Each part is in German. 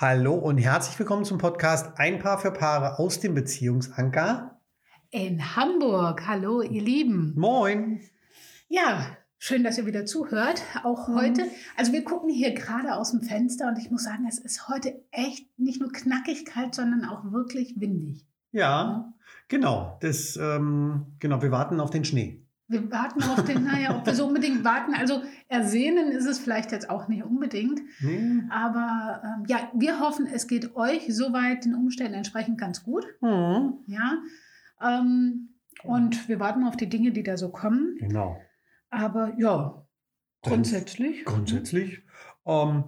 Hallo und herzlich willkommen zum Podcast Ein Paar für Paare aus dem Beziehungsanker. In Hamburg. Hallo, ihr Lieben. Moin. Ja, schön, dass ihr wieder zuhört. Auch Mhm. heute. Also wir gucken hier gerade aus dem Fenster und ich muss sagen, es ist heute echt nicht nur knackig kalt, sondern auch wirklich windig. Ja, genau. Das, ähm, genau, wir warten auf den Schnee. Wir warten auf den, naja, ob wir so unbedingt warten. Also ersehnen ist es vielleicht jetzt auch nicht unbedingt. Nee. Aber ähm, ja, wir hoffen, es geht euch soweit den Umständen entsprechend ganz gut. Mhm. Ja. Ähm, und wir warten auf die Dinge, die da so kommen. Genau. Aber ja, grundsätzlich. Grundsätzlich ähm,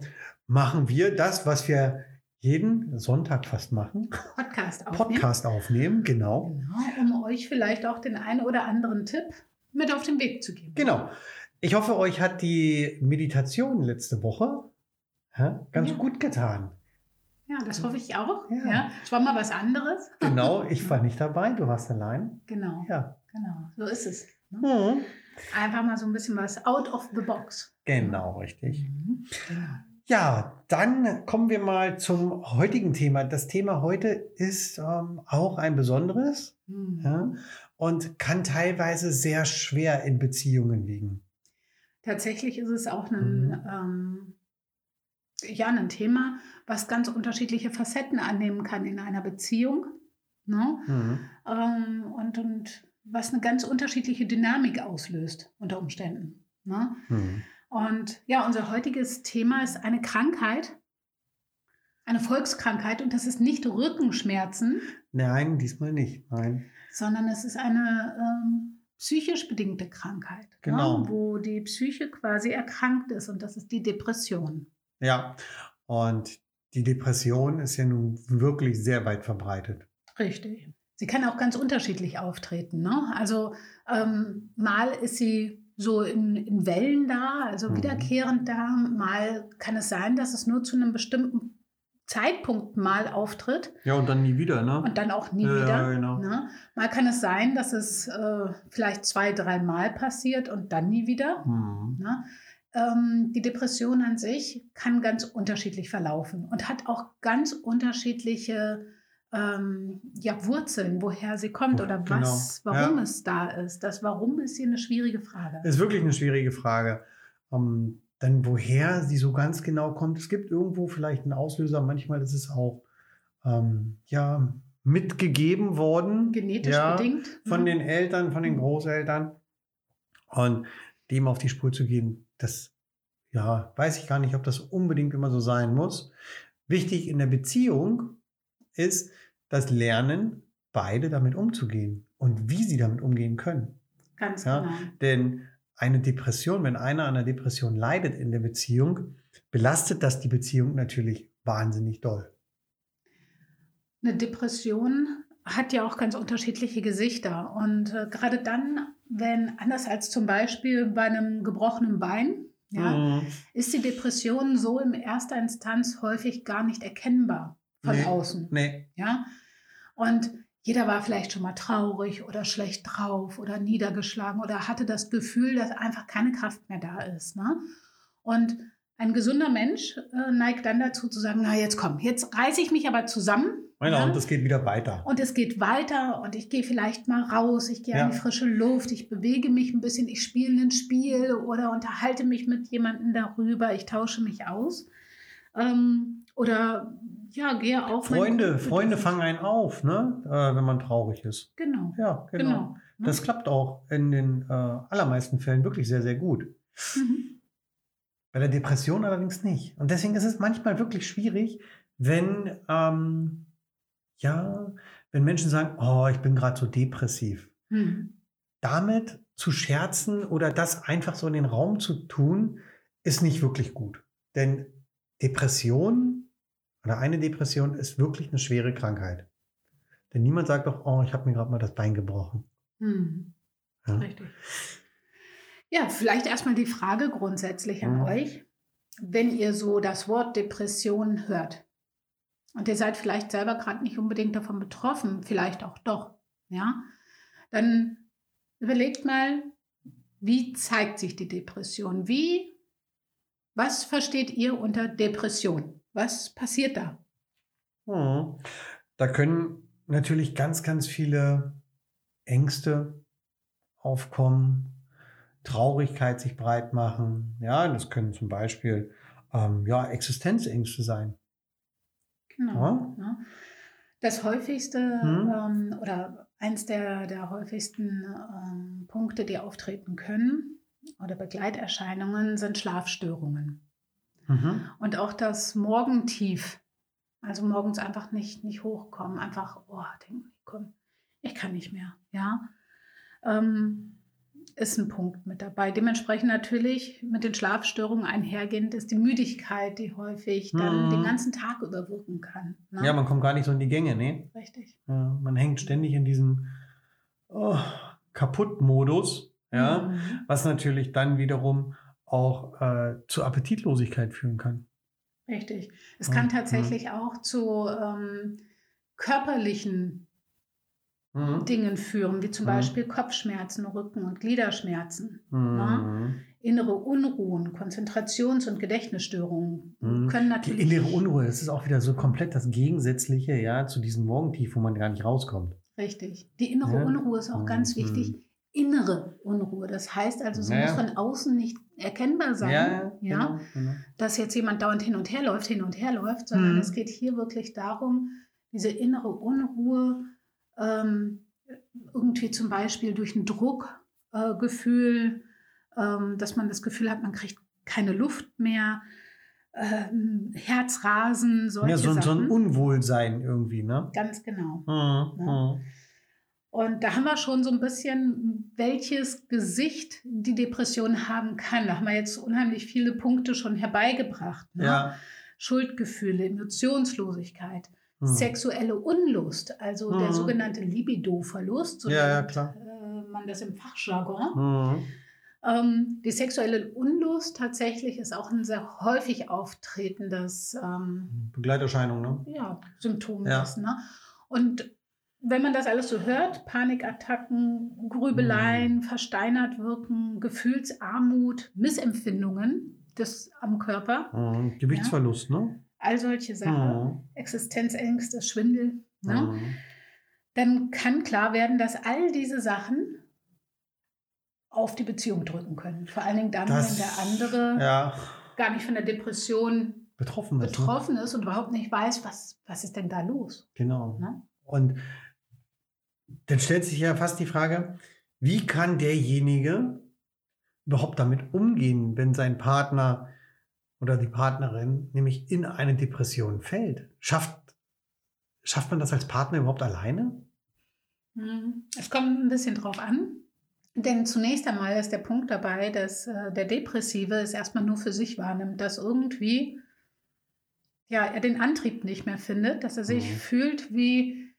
machen wir das, was wir jeden Sonntag fast machen. Podcast aufnehmen. Podcast aufnehmen, genau. Genau, um euch vielleicht auch den einen oder anderen Tipp mit auf den Weg zu geben. Genau. Ich hoffe, euch hat die Meditation letzte Woche hä, ganz Ja. gut getan. Ja, das hoffe ich auch. Ja. Ja. Es war mal was anderes. Genau, ich war nicht dabei, du warst allein. Genau, Ja. genau. So ist es. Ne? Mhm. Einfach mal so ein bisschen was out of the box. Genau, richtig. Mhm. Genau. Ja, dann kommen wir mal zum heutigen Thema. Das Thema heute ist ähm, auch ein besonderes Mhm. ja, und kann teilweise sehr schwer in Beziehungen liegen. Tatsächlich ist es auch ein, Mhm. ähm, ja, ein Thema, was ganz unterschiedliche Facetten annehmen kann in einer Beziehung. Ne? Mhm. ähm, und, und was eine ganz unterschiedliche Dynamik auslöst unter Umständen. Ne? Mhm. Und ja, unser heutiges Thema ist eine Krankheit, eine Volkskrankheit und das ist nicht Rückenschmerzen, Nein, diesmal nicht. Nein. Sondern es ist eine ähm, psychisch bedingte Krankheit, Genau. ne? wo die Psyche quasi erkrankt ist und das ist die Depression. Ja, und die Depression ist ja nun wirklich sehr weit verbreitet. Richtig. Sie kann auch ganz unterschiedlich auftreten. Ne? Also ähm, mal ist sie so in, in Wellen da, also Mhm. wiederkehrend da. Mal kann es sein, dass es nur zu einem bestimmten Zeitpunkt mal auftritt Ja, und dann nie wieder, ne? und dann auch nie Ja, wieder. genau. Ne? Mal kann es sein, dass es äh, vielleicht zwei, dreimal passiert und dann nie wieder. Mhm. Ne? Ähm, die Depression an sich kann ganz unterschiedlich verlaufen und hat auch ganz unterschiedliche ähm, ja, Wurzeln, woher sie kommt oder Genau, was, warum ja. es da ist. Das Warum ist hier eine schwierige Frage. Ist wirklich eine schwierige Frage. Ähm, dann woher sie so ganz genau kommt. Es gibt irgendwo vielleicht einen Auslöser. Manchmal ist es auch ähm, ja mitgegeben worden. Genetisch ja, bedingt. Von ne? den Eltern, von den Mhm. Großeltern. Und dem auf die Spur zu gehen, das ja, weiß ich gar nicht, ob das unbedingt immer so sein muss. Wichtig in der Beziehung ist das Lernen, beide damit umzugehen und wie sie damit umgehen können. Ganz Ja, genau. Denn eine Depression, wenn einer an einer Depression leidet in der Beziehung, belastet das die Beziehung natürlich wahnsinnig doll. Eine Depression hat ja auch ganz unterschiedliche Gesichter. Und äh, gerade dann, wenn, anders als zum Beispiel bei einem gebrochenen Bein, ja, Mhm. ist die Depression so in erster Instanz häufig gar nicht erkennbar von Nee. außen. Nee, Ja? Und jeder war vielleicht schon mal traurig oder schlecht drauf oder niedergeschlagen oder hatte das Gefühl, dass einfach keine Kraft mehr da ist. Ne? Und ein gesunder Mensch äh, neigt dann dazu zu sagen, na jetzt komm, jetzt reiße ich mich aber zusammen. genau, ja? und es geht wieder weiter. Und es geht weiter und ich gehe vielleicht mal raus, ich gehe Ja. an die frische Luft, ich bewege mich ein bisschen, ich spiele ein Spiel oder unterhalte mich mit jemandem darüber, ich tausche mich aus. Ähm, oder ja, gehe mein Freunde. Freunde fangen einen auf, ne? äh, wenn man traurig ist. Genau, Ja, genau. genau. ne? Das klappt auch in den äh, allermeisten Fällen wirklich sehr, sehr gut. Mhm. Bei der Depression allerdings nicht. Und deswegen ist es manchmal wirklich schwierig, wenn, ähm, ja, wenn Menschen sagen, oh, ich bin gerade so depressiv. Mhm. Damit zu scherzen oder das einfach so in den Raum zu tun, ist nicht wirklich gut. Denn Depression oder eine Depression ist wirklich eine schwere Krankheit. Denn niemand sagt doch, oh, ich habe mir gerade mal das Bein gebrochen. Mhm. Ja. Richtig. Ja, vielleicht erstmal die Frage grundsätzlich an Mhm. euch, wenn ihr so das Wort Depression hört und ihr seid vielleicht selber gerade nicht unbedingt davon betroffen, vielleicht auch doch, ja, dann überlegt mal, wie zeigt sich die Depression? Wie, was versteht ihr unter Depression? Was passiert da? Mhm. Da können natürlich ganz, ganz viele Ängste aufkommen, Traurigkeit sich breit machen. Ja, das können zum Beispiel ähm, ja, Existenzängste sein. Genau. Ja? Das häufigste Hm. ähm, oder eins der, der häufigsten ähm, Punkte, die auftreten können oder Begleiterscheinungen sind Schlafstörungen. Mhm. Und auch das Morgentief, also morgens einfach nicht, nicht hochkommen, einfach, oh, denken, komm, ich kann nicht mehr, ja, ähm, ist ein Punkt mit dabei. Dementsprechend natürlich mit den Schlafstörungen einhergehend ist die Müdigkeit, die häufig dann Mhm. den ganzen Tag überwirken kann. Ne? Ja, man kommt gar nicht so in die Gänge, ne? Richtig. Ja, man hängt ständig in diesem oh, Kaputt-Modus, ja, Mhm. was natürlich dann wiederum auch äh, zu Appetitlosigkeit führen kann. Richtig. Es Mhm. kann tatsächlich auch zu ähm, körperlichen Mhm. Dingen führen, wie zum Mhm. Beispiel Kopfschmerzen, Rücken- und Gliederschmerzen. Mhm. Innere Unruhen, Konzentrations- und Gedächtnisstörungen Mhm. können Die natürlich. innere Unruhe, das ist auch wieder so komplett das Gegensätzliche, ja, zu diesem Morgentief, wo man gar nicht rauskommt. Richtig. Die innere Ja. Unruhe ist auch ganz Mhm. wichtig. Innere Unruhe. Das heißt also, sie Ja, muss ja. von außen nicht erkennbar sein, ja, ja, Genau, genau. dass jetzt jemand dauernd hin und her läuft, hin und her läuft, sondern Mhm. es geht hier wirklich darum, diese innere Unruhe ähm, irgendwie zum Beispiel durch ein Druckgefühl, äh, ähm, dass man das Gefühl hat, man kriegt keine Luft mehr, ähm, Herzrasen, solche Ja, so, so Sachen. ein Unwohlsein irgendwie, ne? Ganz genau. Mhm. Ja. Mhm. Und da haben wir schon so ein bisschen, welches Gesicht die Depression haben kann. Da haben wir jetzt unheimlich viele Punkte schon herbeigebracht. Ne? Ja. Schuldgefühle, Emotionslosigkeit, Mhm. sexuelle Unlust, also der Mhm. sogenannte Libido-Verlust, so Ja, ja, nennt klar. äh, man das im Fachjargon. Mhm. Ähm, die sexuelle Unlust tatsächlich ist auch ein sehr häufig auftretendes ähm, Begleiterscheinung, ne? ja, Symptom Ja. ist. Ne? Und wenn man das alles so hört, Panikattacken, Grübeleien, Mhm. versteinert wirken, Gefühlsarmut, Missempfindungen des, am Körper, Mhm. Gewichtsverlust, ne? all solche Sachen, Mhm. Existenzängste, Schwindel, ne? Mhm. dann kann klar werden, dass all diese Sachen auf die Beziehung drücken können. Vor allen Dingen dann, Das- wenn der andere Ja, gar nicht von der Depression betroffen ist. Ne? betroffen ist und überhaupt nicht weiß, was, was ist denn da los. Genau. Ne? Und dann stellt sich ja fast die Frage, wie kann derjenige überhaupt damit umgehen, wenn sein Partner oder die Partnerin nämlich in eine Depression fällt? Schafft, schafft man das als Partner überhaupt alleine? Hm, Es kommt ein bisschen drauf an. Denn zunächst einmal ist der Punkt dabei, dass äh, der Depressive es erstmal nur für sich wahrnimmt, dass irgendwie ja, er den Antrieb nicht mehr findet, dass er sich Mhm. fühlt wie,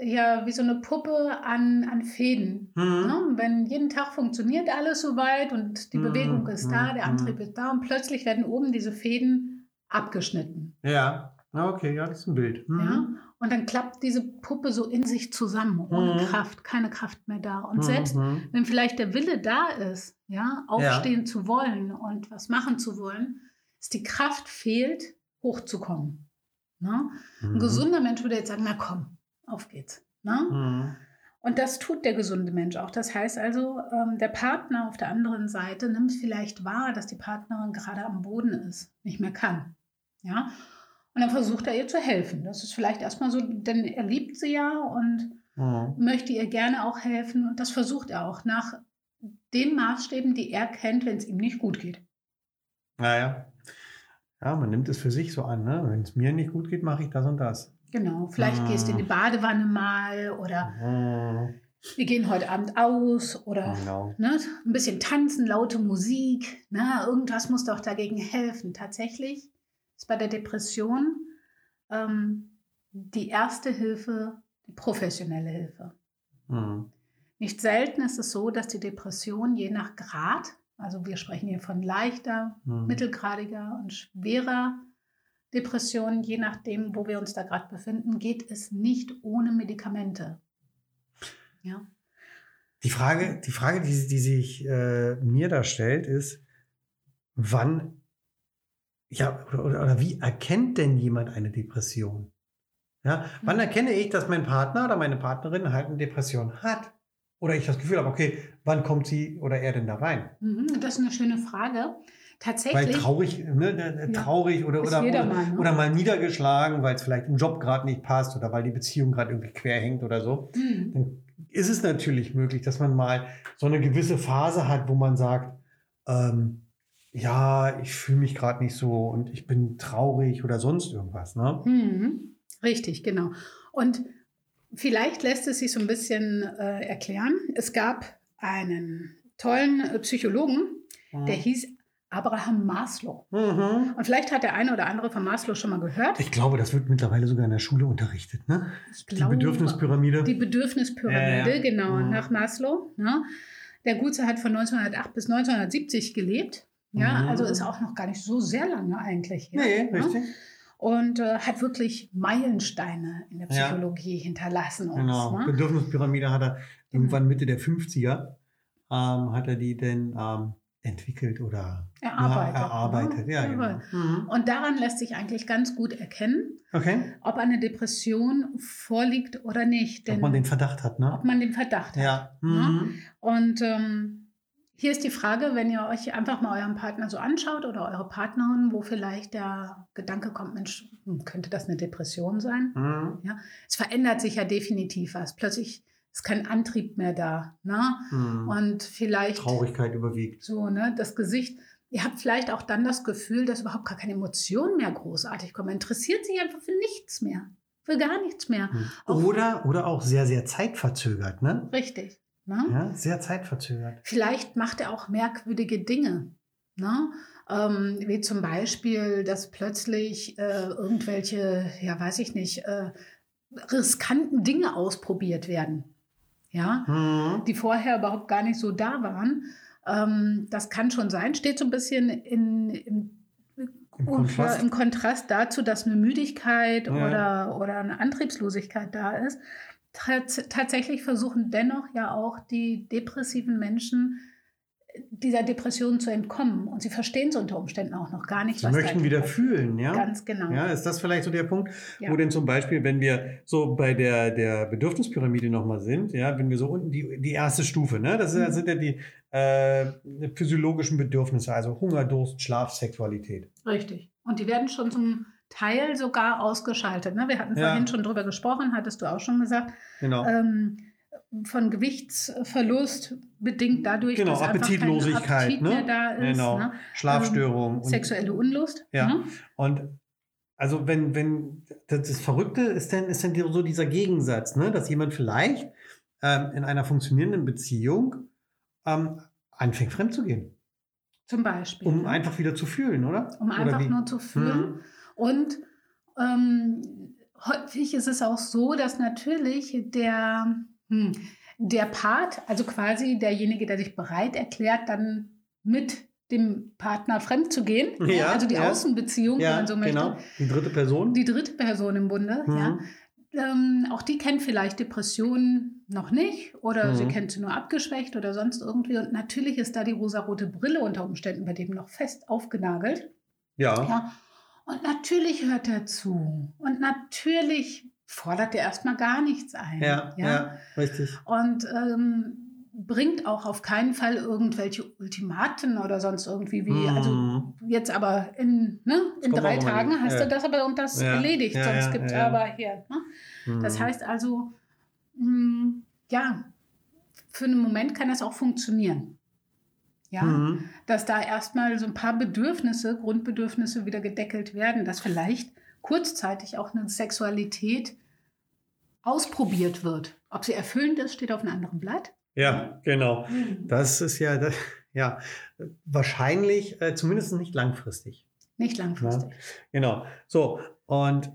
ja, wie so eine Puppe an, an Fäden. Mhm. Ne? Wenn jeden Tag funktioniert alles soweit und die Mhm, Bewegung ist da, mhm, der Antrieb ist da und plötzlich werden oben diese Fäden abgeschnitten. Ja, okay, ja, das ist ein Bild. Mhm. Ja? Und dann klappt diese Puppe so in sich zusammen, ohne Mhm. Kraft, keine Kraft mehr da. Und Mhm, selbst mhm. wenn vielleicht der Wille da ist, ja, aufstehen zu wollen und was machen zu wollen, ist die Kraft fehlt, hochzukommen. Ne? Ein Mhm. gesunder Mensch würde jetzt sagen, na komm, auf geht's. Ne? Mhm. Und das tut der gesunde Mensch auch. Das heißt also, ähm, der Partner auf der anderen Seite nimmt vielleicht wahr, dass die Partnerin gerade am Boden ist, nicht mehr kann. Ja? Und dann versucht er ihr zu helfen. Das ist vielleicht erstmal so, denn er liebt sie ja und Mhm. möchte ihr gerne auch helfen. Und das versucht er auch nach den Maßstäben, die er kennt, wenn es ihm nicht gut geht. Naja. Ja, man nimmt es für sich so an, ne? Wenn es mir nicht gut geht, mache ich das und das. Genau, vielleicht Ah. gehst du in die Badewanne mal oder Mhm. wir gehen heute Abend aus oder Genau. ne, ein bisschen tanzen, laute Musik. Ne, irgendwas muss doch dagegen helfen. Tatsächlich ist bei der Depression ähm, die erste Hilfe die professionelle Hilfe. Mhm. Nicht selten ist es so, dass die Depression je nach Grad, also wir sprechen hier von leichter, Mhm. mittelgradiger und schwerer Depression, je nachdem, wo wir uns da gerade befinden, geht es nicht ohne Medikamente. Ja. Die Frage, die, Frage die, die sich äh, mir da stellt, ist, wann ja, oder, oder, oder wie erkennt denn jemand eine Depression? Ja, wann Mhm. erkenne ich, dass mein Partner oder meine Partnerin halt eine Depression hat? Oder ich das Gefühl habe, okay, wann kommt sie oder er denn da rein? Mhm, Das ist eine schöne Frage. Weil Tatsächlich. traurig, ne, äh, Ja. traurig oder, Ist oder, oder, mal, ne? oder mal niedergeschlagen, weil es vielleicht im Job gerade nicht passt oder weil die Beziehung gerade irgendwie quer hängt oder so. Mhm. Dann ist es natürlich möglich, dass man mal so eine gewisse Phase hat, wo man sagt, ähm, ja, ich fühle mich gerade nicht so und ich bin traurig oder sonst irgendwas. Ne? Mhm. Richtig, genau. Und vielleicht lässt es sich so ein bisschen äh, erklären. Es gab einen tollen äh, Psychologen, der hieß Abraham Maslow. Mhm. Und vielleicht hat der eine oder andere von Maslow schon mal gehört. Ich glaube, das wird mittlerweile sogar in der Schule unterrichtet. Ne? Ich Die glaube, Bedürfnispyramide. Die Bedürfnispyramide, Ja, ja. genau, Mhm. nach Maslow. Ne? Der Gutze hat von 1908 bis 1970 gelebt. Ja, Mhm. also ist auch noch gar nicht so sehr lange eigentlich. her, nee, ne? richtig. Und äh, hat wirklich Meilensteine in der Ja. Psychologie hinterlassen uns. Genau. Ne? Bedürfnispyramide hat er irgendwann Mitte der 50er, ähm, hat er die denn ähm, entwickelt oder Erarbeitet, Ja, erarbeitet. ne? Ja, genau. Mhm. Und daran lässt sich eigentlich ganz gut erkennen, Okay. ob eine Depression vorliegt oder nicht. Denn Ob man den Verdacht hat, ne? ob man den Verdacht hat. Ja. Ja. Mhm. Und ähm, hier ist die Frage, wenn ihr euch einfach mal euren Partner so anschaut oder eure Partnerin, wo vielleicht der Gedanke kommt, Mensch, hm, könnte das eine Depression sein? Mhm. Es verändert sich ja definitiv was. Plötzlich ist kein Antrieb mehr da. Ne? Mhm. Und vielleicht Traurigkeit überwiegt. so, ne, das Gesicht. Ihr habt vielleicht auch dann das Gefühl, dass überhaupt gar keine Emotionen mehr großartig kommen. Man interessiert sich einfach für nichts mehr. Für gar nichts mehr. Mhm. Auch- Oder, oder auch sehr, sehr zeitverzögert, ne? Richtig. Ne? Ja, sehr zeitverzögert. Vielleicht macht er auch merkwürdige Dinge. Ne? Ähm, wie zum Beispiel, dass plötzlich äh, irgendwelche, ja weiß ich nicht, äh, riskanten Dinge ausprobiert werden. Ja, Mhm. die vorher überhaupt gar nicht so da waren. Ähm, das kann schon sein, steht so ein bisschen in, im, Im Kontrast. im Kontrast dazu, dass eine Müdigkeit Ja. oder, oder eine Antriebslosigkeit da ist. Tats tatsächlich versuchen dennoch ja auch die depressiven Menschen dieser Depression zu entkommen. Und sie verstehen es unter Umständen auch noch gar nicht. Sie was möchten wieder ist. fühlen, ja? Ganz genau. Ja, ist das vielleicht so der Punkt, Ja. wo denn zum Beispiel, wenn wir so bei der, der Bedürfnispyramide nochmal sind, ja, wenn wir so unten die, die erste Stufe, ne, das sind, das Mhm. sind ja die äh, physiologischen Bedürfnisse, also Hunger, Durst, Schlaf, Sexualität. Richtig. Und die werden schon zum Teil sogar ausgeschaltet. Ne? Wir hatten Ja. vorhin schon drüber gesprochen, hattest du auch schon gesagt. Genau. ähm, von Gewichtsverlust bedingt dadurch, Genau, dass Appetitlosigkeit, Appetit ne? mehr da ist, Genau. ne? Schlafstörungen. und- sexuelle Unlust. Ja. Ne? Und also wenn, wenn das, Verrückte ist dann, ist dann so dieser Gegensatz, ne? dass jemand vielleicht ähm, in einer funktionierenden Beziehung ähm, anfängt fremd zu gehen, Zum Beispiel. um ne? einfach wieder zu fühlen, oder? um Oder einfach wie? nur zu fühlen. Mhm. Und ähm, häufig ist es auch so, dass natürlich der, hm, der Part, also quasi derjenige, der sich bereit erklärt, dann mit dem Partner fremd zu gehen, Ja, also die ja. Außenbeziehung, wenn man so möchte, genau. Die dritte Person. die dritte Person im Bunde, Mhm. ja, ähm, auch die kennt vielleicht Depressionen noch nicht oder Mhm. sie kennt sie nur abgeschwächt oder sonst irgendwie. Und natürlich ist da die rosarote Brille unter Umständen bei dem noch fest aufgenagelt. ja. Ja. Und natürlich hört er zu. Und natürlich fordert er erstmal gar nichts ein. Ja, ja, richtig. Und ähm, bringt auch auf keinen Fall irgendwelche Ultimaten oder sonst irgendwie wie, also Mhm. jetzt aber in, ne, in drei Tagen nicht. hast Ja. du das aber und das Ja, erledigt, ja, sonst ja, gibt es ja, ja. aber hier. Ne? Das Mhm. heißt also, mh, ja, für einen Moment kann das auch funktionieren. Ja, Mhm. dass da erstmal so ein paar Bedürfnisse, Grundbedürfnisse wieder gedeckelt werden, dass vielleicht kurzzeitig auch eine Sexualität ausprobiert wird. Ob sie erfüllend ist, steht auf einem anderen Blatt. Ja, genau. Das ist ja, das, ja wahrscheinlich, äh, zumindest nicht langfristig. Nicht langfristig. Genau. So, und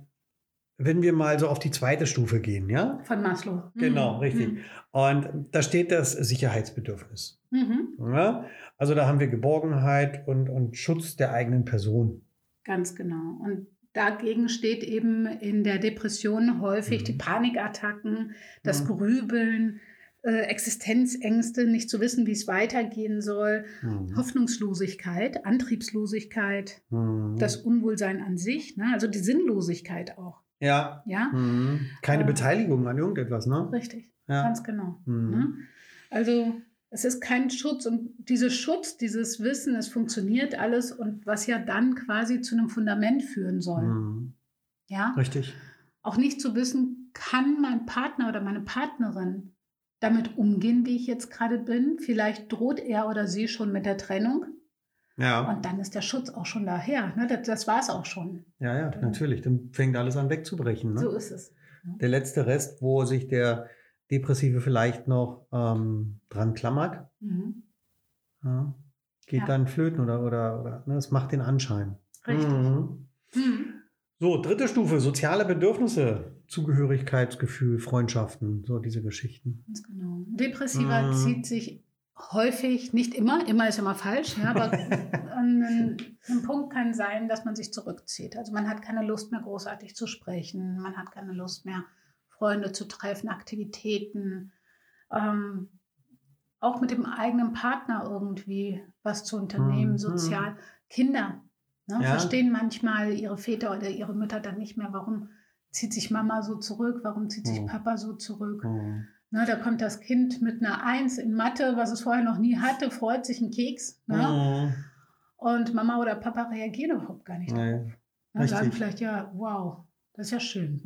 wenn wir mal so auf die zweite Stufe gehen, ja? Von Maslow. Genau, Mhm. richtig. Und da steht das Sicherheitsbedürfnis. Mhm. Ja? Also da haben wir Geborgenheit und, und Schutz der eigenen Person. Ganz genau. Und dagegen steht eben in der Depression häufig Mhm. die Panikattacken, das Mhm. Grübeln, äh, Existenzängste, nicht zu wissen, wie es weitergehen soll, Mhm. Hoffnungslosigkeit, Antriebslosigkeit, Mhm. das Unwohlsein an sich, ne? also die Sinnlosigkeit auch. ja. Ja, Mhm. Keine Äh, Beteiligung an irgendetwas, ne? richtig, Ja. ganz genau. Mhm. Ne? Also es ist kein Schutz und dieser Schutz, dieses Wissen, es funktioniert alles und was ja dann quasi zu einem Fundament führen soll. Mhm. Ja, Richtig. auch nicht zu wissen, kann mein Partner oder meine Partnerin damit umgehen, wie ich jetzt gerade bin. Vielleicht droht er oder sie schon mit der Trennung Ja. und dann ist der Schutz auch schon daher. Ne? Das, das war es auch schon. Ja, ja, natürlich. Dann fängt alles an wegzubrechen. Ne? So ist es. Der letzte Rest, wo sich der Depressive vielleicht noch ähm, dran klammert, Mhm. ja, geht Ja. dann flöten oder, oder, oder ne, es macht den Anschein. Richtig. Mhm. Mhm. So, dritte Stufe, soziale Bedürfnisse, Zugehörigkeitsgefühl, Freundschaften, so diese Geschichten. Ganz genau. Depressiver Mhm. zieht sich häufig, nicht immer, immer ist immer falsch, ja, aber ein, ein Punkt kann sein, dass man sich zurückzieht. Also man hat keine Lust mehr großartig zu sprechen, man hat keine Lust mehr, Freunde zu treffen, Aktivitäten, ähm, auch mit dem eigenen Partner irgendwie was zu unternehmen, Mhm. sozial. Kinder ne, Ja. verstehen manchmal ihre Väter oder ihre Mütter dann nicht mehr, warum zieht sich Mama so zurück, warum zieht sich Mhm. Papa so zurück. Mhm. Ne, da kommt das Kind mit einer Eins in Mathe, was es vorher noch nie hatte, freut sich ein Keks. Ne? Mhm. Und Mama oder Papa reagieren überhaupt gar nicht. Nee. Ne, sagen vielleicht, ja, wow, das ist ja schön.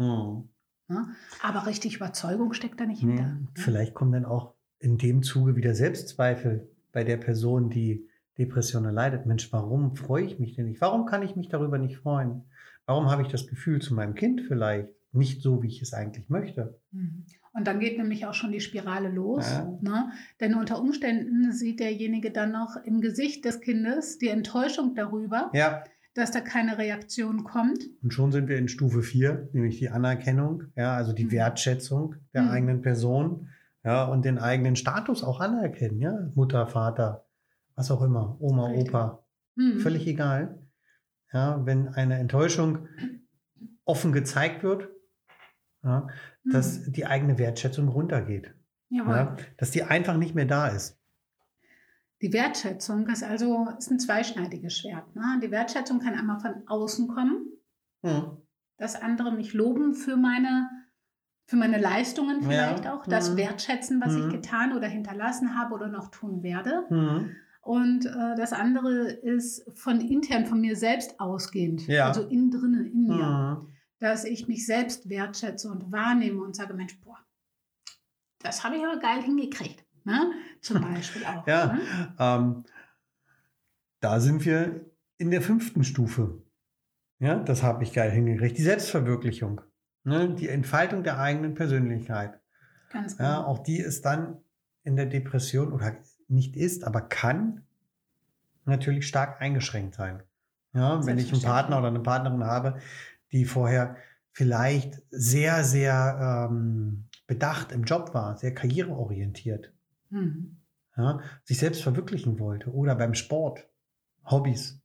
Ne? Aber richtig Überzeugung steckt da nicht Nee. hinter. ne? Vielleicht kommen dann auch in dem Zuge wieder Selbstzweifel bei der Person, die Depression erleidet. Mensch, warum freue ich mich denn nicht? Warum kann ich mich darüber nicht freuen? Warum habe ich das Gefühl zu meinem Kind vielleicht nicht so, wie ich es eigentlich möchte? Mhm. Und dann geht nämlich auch schon die Spirale los. Ja. Ne? Denn unter Umständen sieht derjenige dann noch im Gesicht des Kindes die Enttäuschung darüber, Ja, dass da keine Reaktion kommt. und schon sind wir in Stufe 4, nämlich die Anerkennung, ja, also die Mhm. Wertschätzung der Mhm. eigenen Person, ja, und den eigenen Status auch anerkennen, ja, Mutter, Vater, was auch immer, Oma, Richtig. Opa, Mhm. völlig egal. Ja, wenn eine Enttäuschung offen gezeigt wird, ja, Mhm. dass die eigene Wertschätzung runtergeht. Ja, dass die einfach nicht mehr da ist. Die Wertschätzung ist also ist ein zweischneidiges Schwert. Ne? Die Wertschätzung kann einmal von außen kommen, dass andere mich loben für meine, für meine Leistungen Ja. vielleicht auch, das Mhm. wertschätzen, was Mhm. ich getan oder hinterlassen habe oder noch tun werde. Mhm. Und äh, das andere ist von intern, von mir selbst ausgehend, Ja. also innen drinnen, in mir, Mhm. dass ich mich selbst wertschätze und wahrnehme und sage, Mensch, boah, das habe ich aber geil hingekriegt. Ne? Zum Beispiel auch. Ja, Ne? ähm, da sind wir in der fünften Stufe. Ja, das habe ich geil hingekriegt. Die Selbstverwirklichung. Ne? Die Entfaltung der eigenen Persönlichkeit. Ganz genau. Ja, auch die ist dann in der Depression oder nicht ist, aber kann natürlich stark eingeschränkt sein. Ja, wenn ich einen Partner oder eine Partnerin habe, die vorher vielleicht sehr, sehr ähm, bedacht im Job war, sehr karriereorientiert, Mhm. ja, sich selbst verwirklichen wollte oder beim Sport, Hobbys,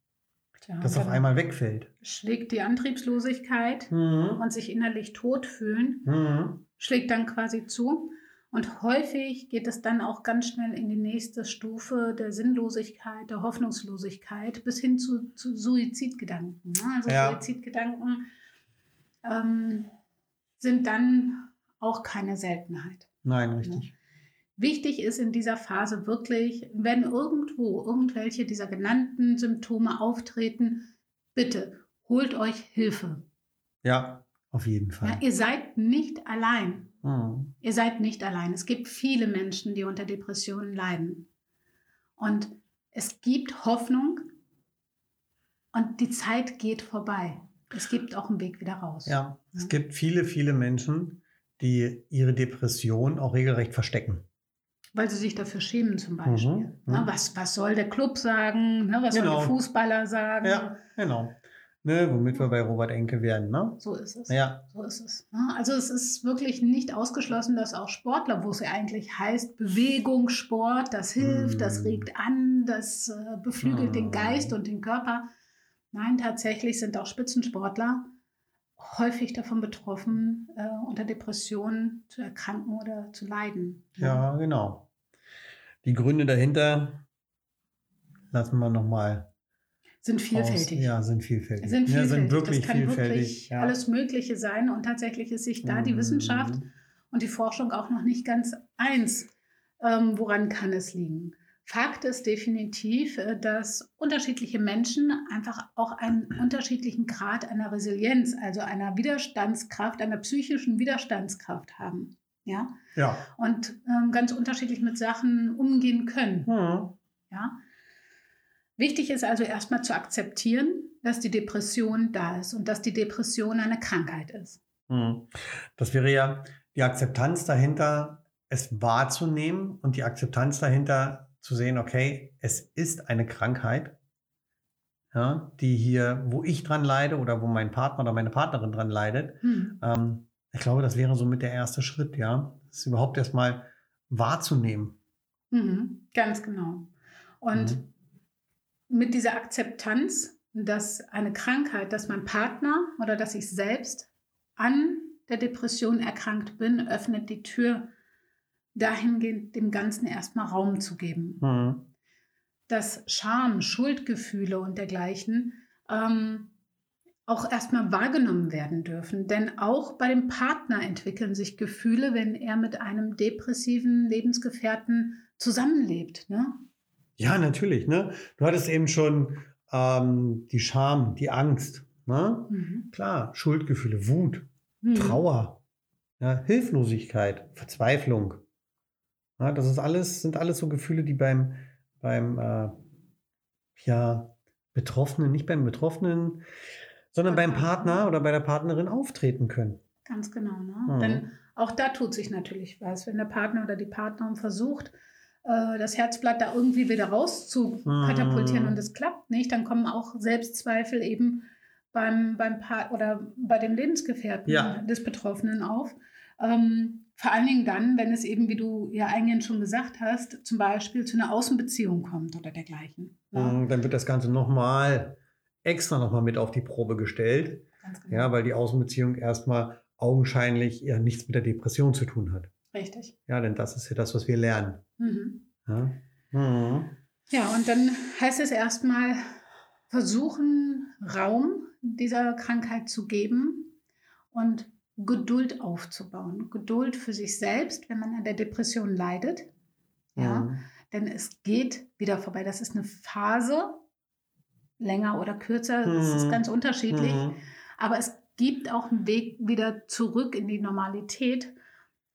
Tja, das auf einmal wegfällt. schlägt die Antriebslosigkeit Mhm. und sich innerlich tot fühlen, Mhm. schlägt dann quasi zu. Und häufig geht es dann auch ganz schnell in die nächste Stufe der Sinnlosigkeit, der Hoffnungslosigkeit bis hin zu, zu Suizidgedanken. ne? Also Ja. Suizidgedanken ähm, sind dann auch keine Seltenheit. Nein, richtig. Wichtig ist in dieser Phase wirklich, wenn irgendwo irgendwelche dieser genannten Symptome auftreten, bitte holt euch Hilfe. Ja, auf jeden Fall. Ja, ihr seid nicht allein. Mhm. Ihr seid nicht allein. Es gibt viele Menschen, die unter Depressionen leiden. Und es gibt Hoffnung und die Zeit geht vorbei. Es gibt auch einen Weg wieder raus. Ja, es Ja. gibt viele, viele Menschen, die ihre Depression auch regelrecht verstecken. Weil sie sich dafür schämen zum Beispiel. Mhm, Na, mhm. was, was soll der Club sagen? Ne, was soll Genau. der Fußballer sagen? Ja, genau. Ne, womit wir bei Robert Enke werden, ne? So ist es. Ja, So ist es. ne? Also es ist wirklich nicht ausgeschlossen, dass auch Sportler, wo es ja eigentlich heißt, Bewegung, Sport, das hilft, das Mm. regt an, das äh, beflügelt den Mm. Geist und den Körper. Nein, tatsächlich sind auch Spitzensportler häufig davon betroffen, äh, unter Depressionen zu erkranken oder zu leiden. Ja, genau. Die Gründe dahinter lassen wir nochmal. Sind vielfältig. Aus. Ja, sind vielfältig. Sind vielfältig. Ja, sind wirklich das kann vielfältig. wirklich ja. alles Mögliche sein. Und tatsächlich ist sich da die Mhm. Wissenschaft und die Forschung auch noch nicht ganz eins. Ähm, woran kann es liegen? Fakt ist definitiv, äh, dass unterschiedliche Menschen einfach auch einen unterschiedlichen Grad einer Resilienz, also einer Widerstandskraft, einer psychischen Widerstandskraft haben. Ja? Ja. Und ähm, ganz unterschiedlich mit Sachen umgehen können. Hm. Ja? Wichtig ist also erstmal zu akzeptieren, dass die Depression da ist und dass die Depression eine Krankheit ist. Hm. Das wäre ja die Akzeptanz dahinter, es wahrzunehmen und die Akzeptanz dahinter zu sehen, okay, es ist eine Krankheit, ja, die hier, wo ich dran leide oder wo mein Partner oder meine Partnerin dran leidet. Hm. Ähm, ich glaube, das wäre so mit der erste Schritt, ja, das überhaupt erstmal wahrzunehmen. Mhm, ganz genau. Und Mhm. mit dieser Akzeptanz, dass eine Krankheit, dass mein Partner oder dass ich selbst an der Depression erkrankt bin, öffnet die Tür dahingehend, dem Ganzen erstmal Raum zu geben. Mhm. Dass Scham, Schuldgefühle und dergleichen ähm, auch erstmal wahrgenommen werden dürfen. Denn auch bei dem Partner entwickeln sich Gefühle, wenn er mit einem depressiven Lebensgefährten zusammenlebt. Ne? Ja, natürlich. Ne? Du hattest eben schon ähm, die Scham, die Angst. Ne? Mhm. Klar, Schuldgefühle, Wut, Mhm. Trauer, ja, Hilflosigkeit, Verzweiflung. Ja, das ist alles, sind alles so Gefühle, die beim, beim äh, ja, Betroffenen, nicht beim Betroffenen, sondern beim Partner oder bei der Partnerin auftreten können. Ganz genau. Ne? Mhm. Denn auch da tut sich natürlich was, wenn der Partner oder die Partnerin versucht, äh, das Herzblatt da irgendwie wieder raus zu katapultieren Mhm. und es klappt nicht, dann kommen auch Selbstzweifel eben beim, beim Part oder bei dem Lebensgefährten Ja. des Betroffenen auf. Ähm, vor allen Dingen dann, wenn es eben, wie du ja eingehend schon gesagt hast, zum Beispiel zu einer Außenbeziehung kommt oder dergleichen. Ne? Mhm, Dann wird das Ganze nochmal extra nochmal mit auf die Probe gestellt. Genau. Ja, weil die Außenbeziehung erstmal augenscheinlich ja nichts mit der Depression zu tun hat. Richtig. Ja, denn das ist ja das, was wir lernen. Mhm. Ja, mhm. Ja, und dann heißt es erstmal versuchen, Raum dieser Krankheit zu geben und Geduld aufzubauen. Geduld für sich selbst, wenn man an der Depression leidet. Ja, Mhm. denn es geht wieder vorbei. Das ist eine Phase, länger oder kürzer, das ist Mhm. ganz unterschiedlich. Mhm. Aber es gibt auch einen Weg wieder zurück in die Normalität.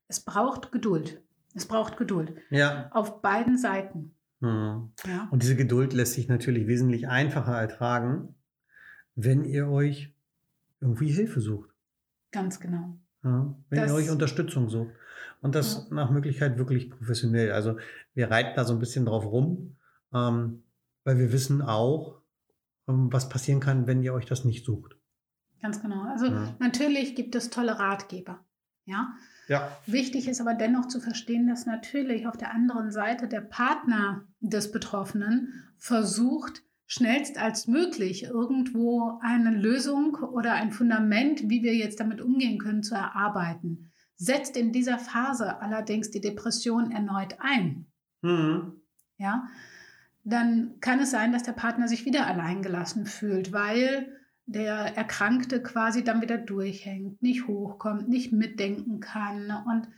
Es braucht Geduld. Es braucht Geduld. Ja. Auf beiden Seiten. Mhm. Ja. Und diese Geduld lässt sich natürlich wesentlich einfacher ertragen, wenn ihr euch irgendwie Hilfe sucht. Ganz genau. Ja, wenn Das- ihr euch Unterstützung sucht. Und das nach Möglichkeit wirklich professionell. Also wir reiten da so ein bisschen drauf rum, ähm, weil wir wissen auch, ähm, was passieren kann, wenn ihr euch das nicht sucht. Ganz genau. Also Ja. natürlich gibt es tolle Ratgeber. Ja. Ja. Wichtig ist aber dennoch zu verstehen, dass natürlich auf der anderen Seite der Partner des Betroffenen versucht, schnellst als möglich irgendwo eine Lösung oder ein Fundament, wie wir jetzt damit umgehen können, zu erarbeiten. Setzt in dieser Phase allerdings die Depression erneut ein. Mhm. ja, dann kann es sein, dass der Partner sich wieder alleingelassen fühlt, weil der Erkrankte quasi dann wieder durchhängt, nicht hochkommt, nicht mitdenken kann und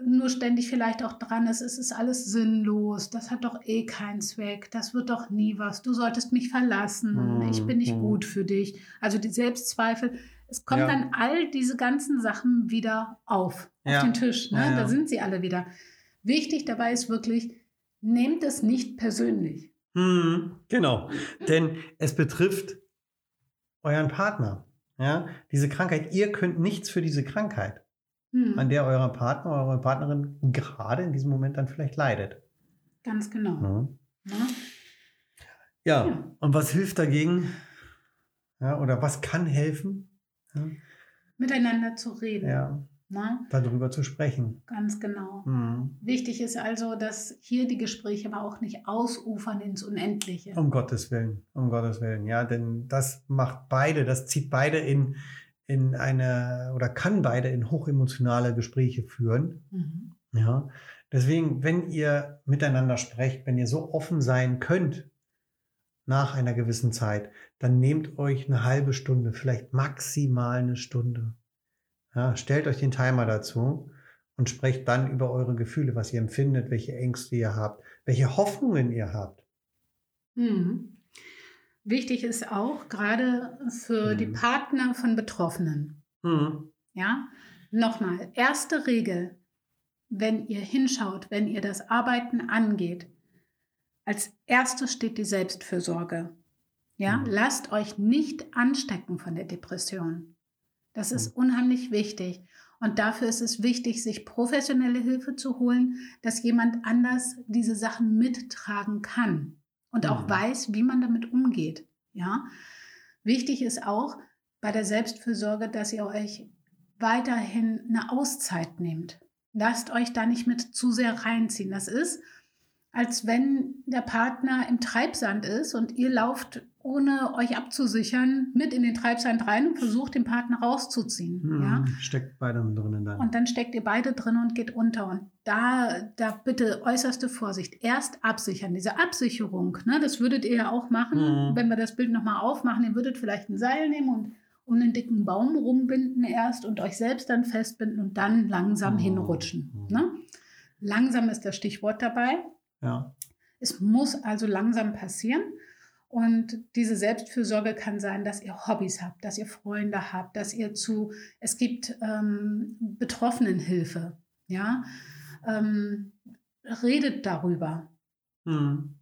nur ständig vielleicht auch dran ist, es ist alles sinnlos, das hat doch eh keinen Zweck, das wird doch nie was, du solltest mich verlassen, Mhm, ich bin nicht mhm. gut für dich. Also die Selbstzweifel, es kommen Ja. dann all diese ganzen Sachen wieder auf, auf Ja. den Tisch. Ne? Ja. Da sind sie alle wieder. Wichtig dabei ist wirklich, nehmt es nicht persönlich. Mhm. Genau. Denn es betrifft euren Partner. Ja? Diese Krankheit, ihr könnt nichts für diese Krankheit, Hm, an der euer Partner, eure Partnerin gerade in diesem Moment dann vielleicht leidet. Ganz genau. Mhm. Ja, Ja. und was hilft dagegen? Ja, oder was kann helfen? Ja, Miteinander zu reden. ja, Ne? darüber zu sprechen. Ganz genau. Mhm. Wichtig ist also, dass hier die Gespräche aber auch nicht ausufern ins Unendliche. Um Gottes Willen, um Gottes Willen. Ja, denn das macht beide, das zieht beide in, in eine oder kann beide in hochemotionale Gespräche führen. Mhm. Ja. Deswegen, wenn ihr miteinander sprecht, wenn ihr so offen sein könnt nach einer gewissen Zeit, dann nehmt euch eine halbe Stunde, vielleicht maximal eine Stunde. Ja, stellt euch den Timer dazu und sprecht dann über eure Gefühle, was ihr empfindet, welche Ängste ihr habt, welche Hoffnungen ihr habt. Mhm. Wichtig ist auch gerade für Mhm. die Partner von Betroffenen. Mhm. Ja, nochmal, erste Regel, wenn ihr hinschaut, wenn ihr das Arbeiten angeht, als erstes steht die Selbstfürsorge. Ja, Mhm. lasst euch nicht anstecken von der Depression. Das Mhm. ist unheimlich wichtig. Und dafür ist es wichtig, sich professionelle Hilfe zu holen, dass jemand anders diese Sachen mittragen kann und auch Mhm. weiß, wie man damit umgeht. Ja, wichtig ist auch bei der Selbstfürsorge, dass ihr euch weiterhin eine Auszeit nehmt. Lasst euch da nicht mit zu sehr reinziehen. Das ist, als wenn der Partner im Treibsand ist und ihr lauft, ohne euch abzusichern, mit in den Treibsand rein und versucht, den Partner rauszuziehen. Mhm. Ja? Steckt beide drinnen dann. Und dann steckt ihr beide drin und geht unter. Und da, da bitte äußerste Vorsicht. Erst absichern. Diese Absicherung, ne, das würdet ihr ja auch machen, Mhm. wenn wir das Bild nochmal aufmachen. Ihr würdet vielleicht ein Seil nehmen und um einen dicken Baum rumbinden erst und euch selbst dann festbinden und dann langsam Mhm. hinrutschen. Mhm. Ne? Langsam ist das Stichwort dabei. ja. Es muss also langsam passieren. Und diese Selbstfürsorge kann sein, dass ihr Hobbys habt, dass ihr Freunde habt, dass ihr zu, es gibt ähm, Betroffenenhilfe, ja. Ähm, redet darüber, Mhm.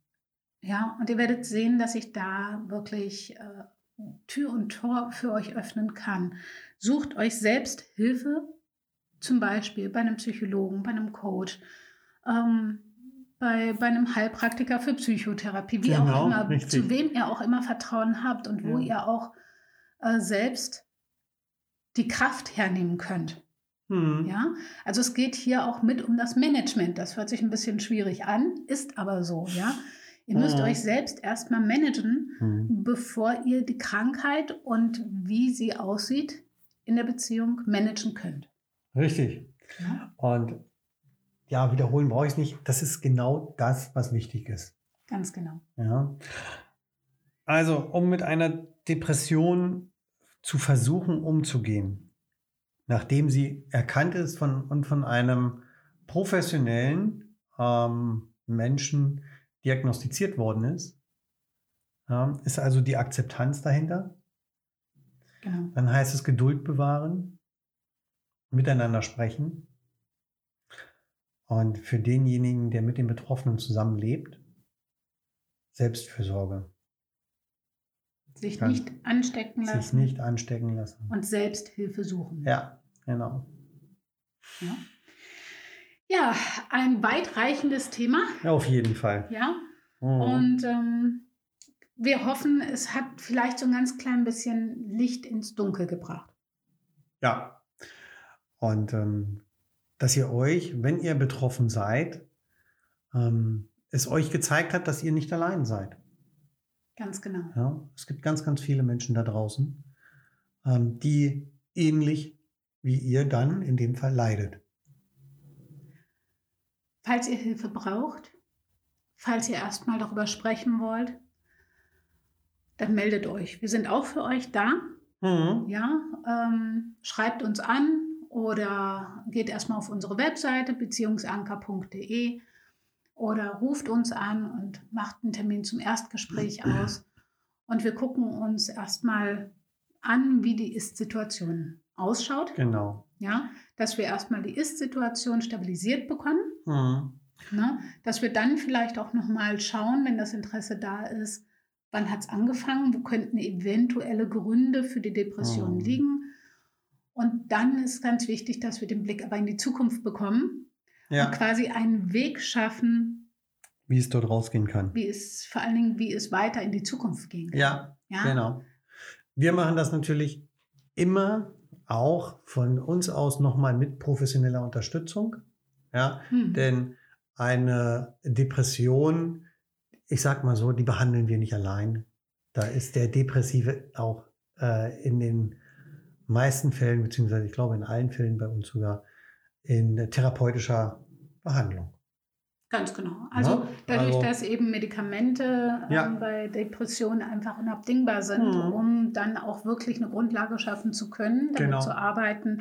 ja. Und ihr werdet sehen, dass ich da wirklich äh, Tür und Tor für euch öffnen kann. Sucht euch selbst Hilfe, zum Beispiel bei einem Psychologen, bei einem Coach. Ähm, bei, bei einem Heilpraktiker für Psychotherapie, wie Genau, auch immer, richtig. zu wem ihr auch immer Vertrauen habt und wo Ja. ihr auch äh, selbst die Kraft hernehmen könnt. Mhm. Ja, also es geht hier auch mit um das Management. Das hört sich ein bisschen schwierig an, ist aber so. Ja, ihr müsst Mhm. euch selbst erstmal managen, Mhm. bevor ihr die Krankheit und wie sie aussieht in der Beziehung managen könnt. Richtig. Ja, Und ja, wiederholen brauche ich es nicht. Das ist genau das, was wichtig ist. ganz genau. Ja. Also, um mit einer Depression zu versuchen umzugehen, nachdem sie erkannt ist von, und von einem professionellen ähm, Menschen diagnostiziert worden ist, ja, ist also die Akzeptanz dahinter. genau. Dann heißt es Geduld bewahren, miteinander sprechen. Und für denjenigen, der mit den Betroffenen zusammenlebt, Selbstfürsorge. Sich Kann- nicht anstecken Sich lassen nicht anstecken lassen. und selbst Hilfe suchen. Ja, genau. Ja. ja, ein weitreichendes Thema. Ja, auf jeden Fall. Ja, Mhm. Und ähm, wir hoffen, es hat vielleicht so ein ganz klein bisschen Licht ins Dunkel gebracht. Ja. Und ähm, dass ihr euch, wenn ihr betroffen seid, ähm, es euch gezeigt hat, dass ihr nicht allein seid. Ganz genau. Ja, es gibt ganz, ganz viele Menschen da draußen, ähm, die ähnlich wie ihr dann in dem Fall leidet. Falls ihr Hilfe braucht, falls ihr erstmal darüber sprechen wollt, dann meldet euch. Wir sind auch für euch da. Mhm. Ja, ähm, schreibt uns an oder geht erstmal auf unsere Webseite beziehungsanker.de oder ruft uns an und macht einen Termin zum Erstgespräch aus. Und wir gucken uns erstmal an, wie die Ist-Situation ausschaut. Genau. Ja, dass wir erstmal die Ist-Situation stabilisiert bekommen. Mhm. Ne? Dass wir dann vielleicht auch nochmal schauen, wenn das Interesse da ist, wann hat es angefangen, wo könnten eventuelle Gründe für die Depression Mhm. liegen. Und dann ist ganz wichtig, dass wir den Blick aber in die Zukunft bekommen und Ja, quasi einen Weg schaffen, wie es dort rausgehen kann. wie es vor allen Dingen, wie es weiter in die Zukunft ging. Ja, ja? genau. Wir machen das natürlich immer auch von uns aus nochmal mit professioneller Unterstützung. Ja, Hm. Denn eine Depression, ich sag mal so, die behandeln wir nicht allein. Da ist der Depressive auch äh, in den meisten Fällen, beziehungsweise ich glaube in allen Fällen bei uns sogar in therapeutischer Behandlung. Ganz genau. Also Ja, dadurch, also- dass eben Medikamente Ja. ähm, bei Depressionen einfach unabdingbar sind, Mhm. um dann auch wirklich eine Grundlage schaffen zu können, damit Genau. zu arbeiten,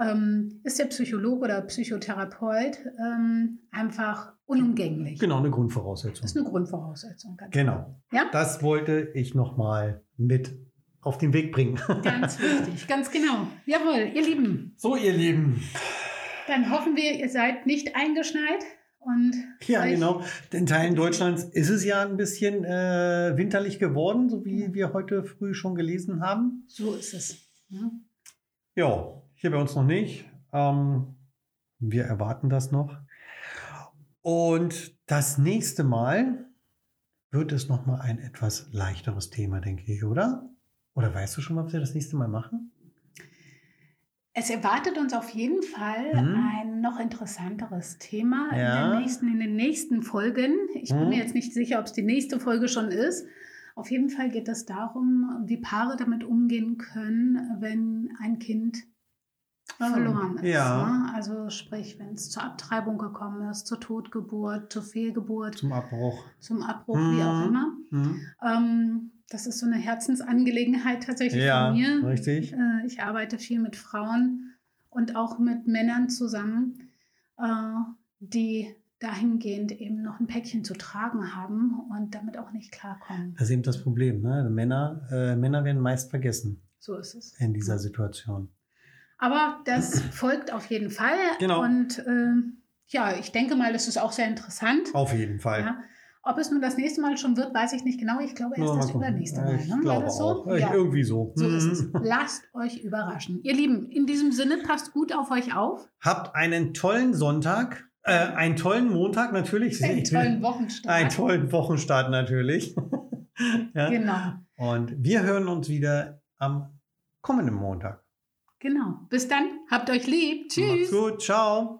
ähm, ist der Psychologe oder Psychotherapeut ähm, einfach unumgänglich. Genau, eine Grundvoraussetzung. Das ist eine Grundvoraussetzung. Ganz, Genau. Ja? Das wollte ich nochmal mit auf den Weg bringen. ganz wichtig, ganz genau. Jawohl, ihr Lieben, So, ihr Lieben. dann hoffen wir, ihr seid nicht eingeschneit und Ja, genau. In Teilen Deutschlands ist es ja ein bisschen äh, winterlich geworden, so wie wir heute früh schon gelesen haben. So ist es. Ja. Ja, hier bei uns noch nicht. Ähm, wir erwarten das noch. Und das nächste Mal wird es nochmal ein etwas leichteres Thema, denke ich, oder? Oder weißt du schon, was wir das nächste Mal machen? Es erwartet uns auf jeden Fall Mhm. ein noch interessanteres Thema in, Ja. der nächsten, in den nächsten Folgen. Ich bin Mhm. mir jetzt nicht sicher, ob es die nächste Folge schon ist. Auf jeden Fall geht es darum, wie Paare damit umgehen können, wenn ein Kind Ah, verloren ist. ja. Ne? Also sprich, wenn es zur Abtreibung gekommen ist, zur Totgeburt, zur Fehlgeburt, Zum Abbruch. zum Abbruch, wie auch Mhm. immer. Hm? Ähm, das ist so eine Herzensangelegenheit tatsächlich Ja, von mir. richtig. Äh, ich arbeite viel mit Frauen und auch mit Männern zusammen, äh, die dahingehend eben noch ein Päckchen zu tragen haben und damit auch nicht klarkommen. Das ist eben das Problem. Ne? Männer, äh, Männer werden meist vergessen So ist es. in dieser Situation. Aber das folgt auf jeden Fall. Genau. Und äh, ja, ich denke mal, das ist auch sehr interessant. Auf jeden Fall. Ja. Ob es nun das nächste Mal schon wird, weiß ich nicht genau. Ich glaube erst mal das übernächste Mal. Ich ne? Glaube das so? auch. Ja. Irgendwie so. So ist es. Hm. Lasst euch überraschen. Ihr Lieben, in diesem Sinne, passt gut auf euch auf. Habt einen tollen Sonntag, äh, einen tollen Montag natürlich. Einen tollen Wochenstart. einen tollen Wochenstart natürlich. ja. Genau, Und wir hören uns wieder am kommenden Montag. genau. Bis dann. Habt euch lieb. Macht's Tschüss. gut. Ciao.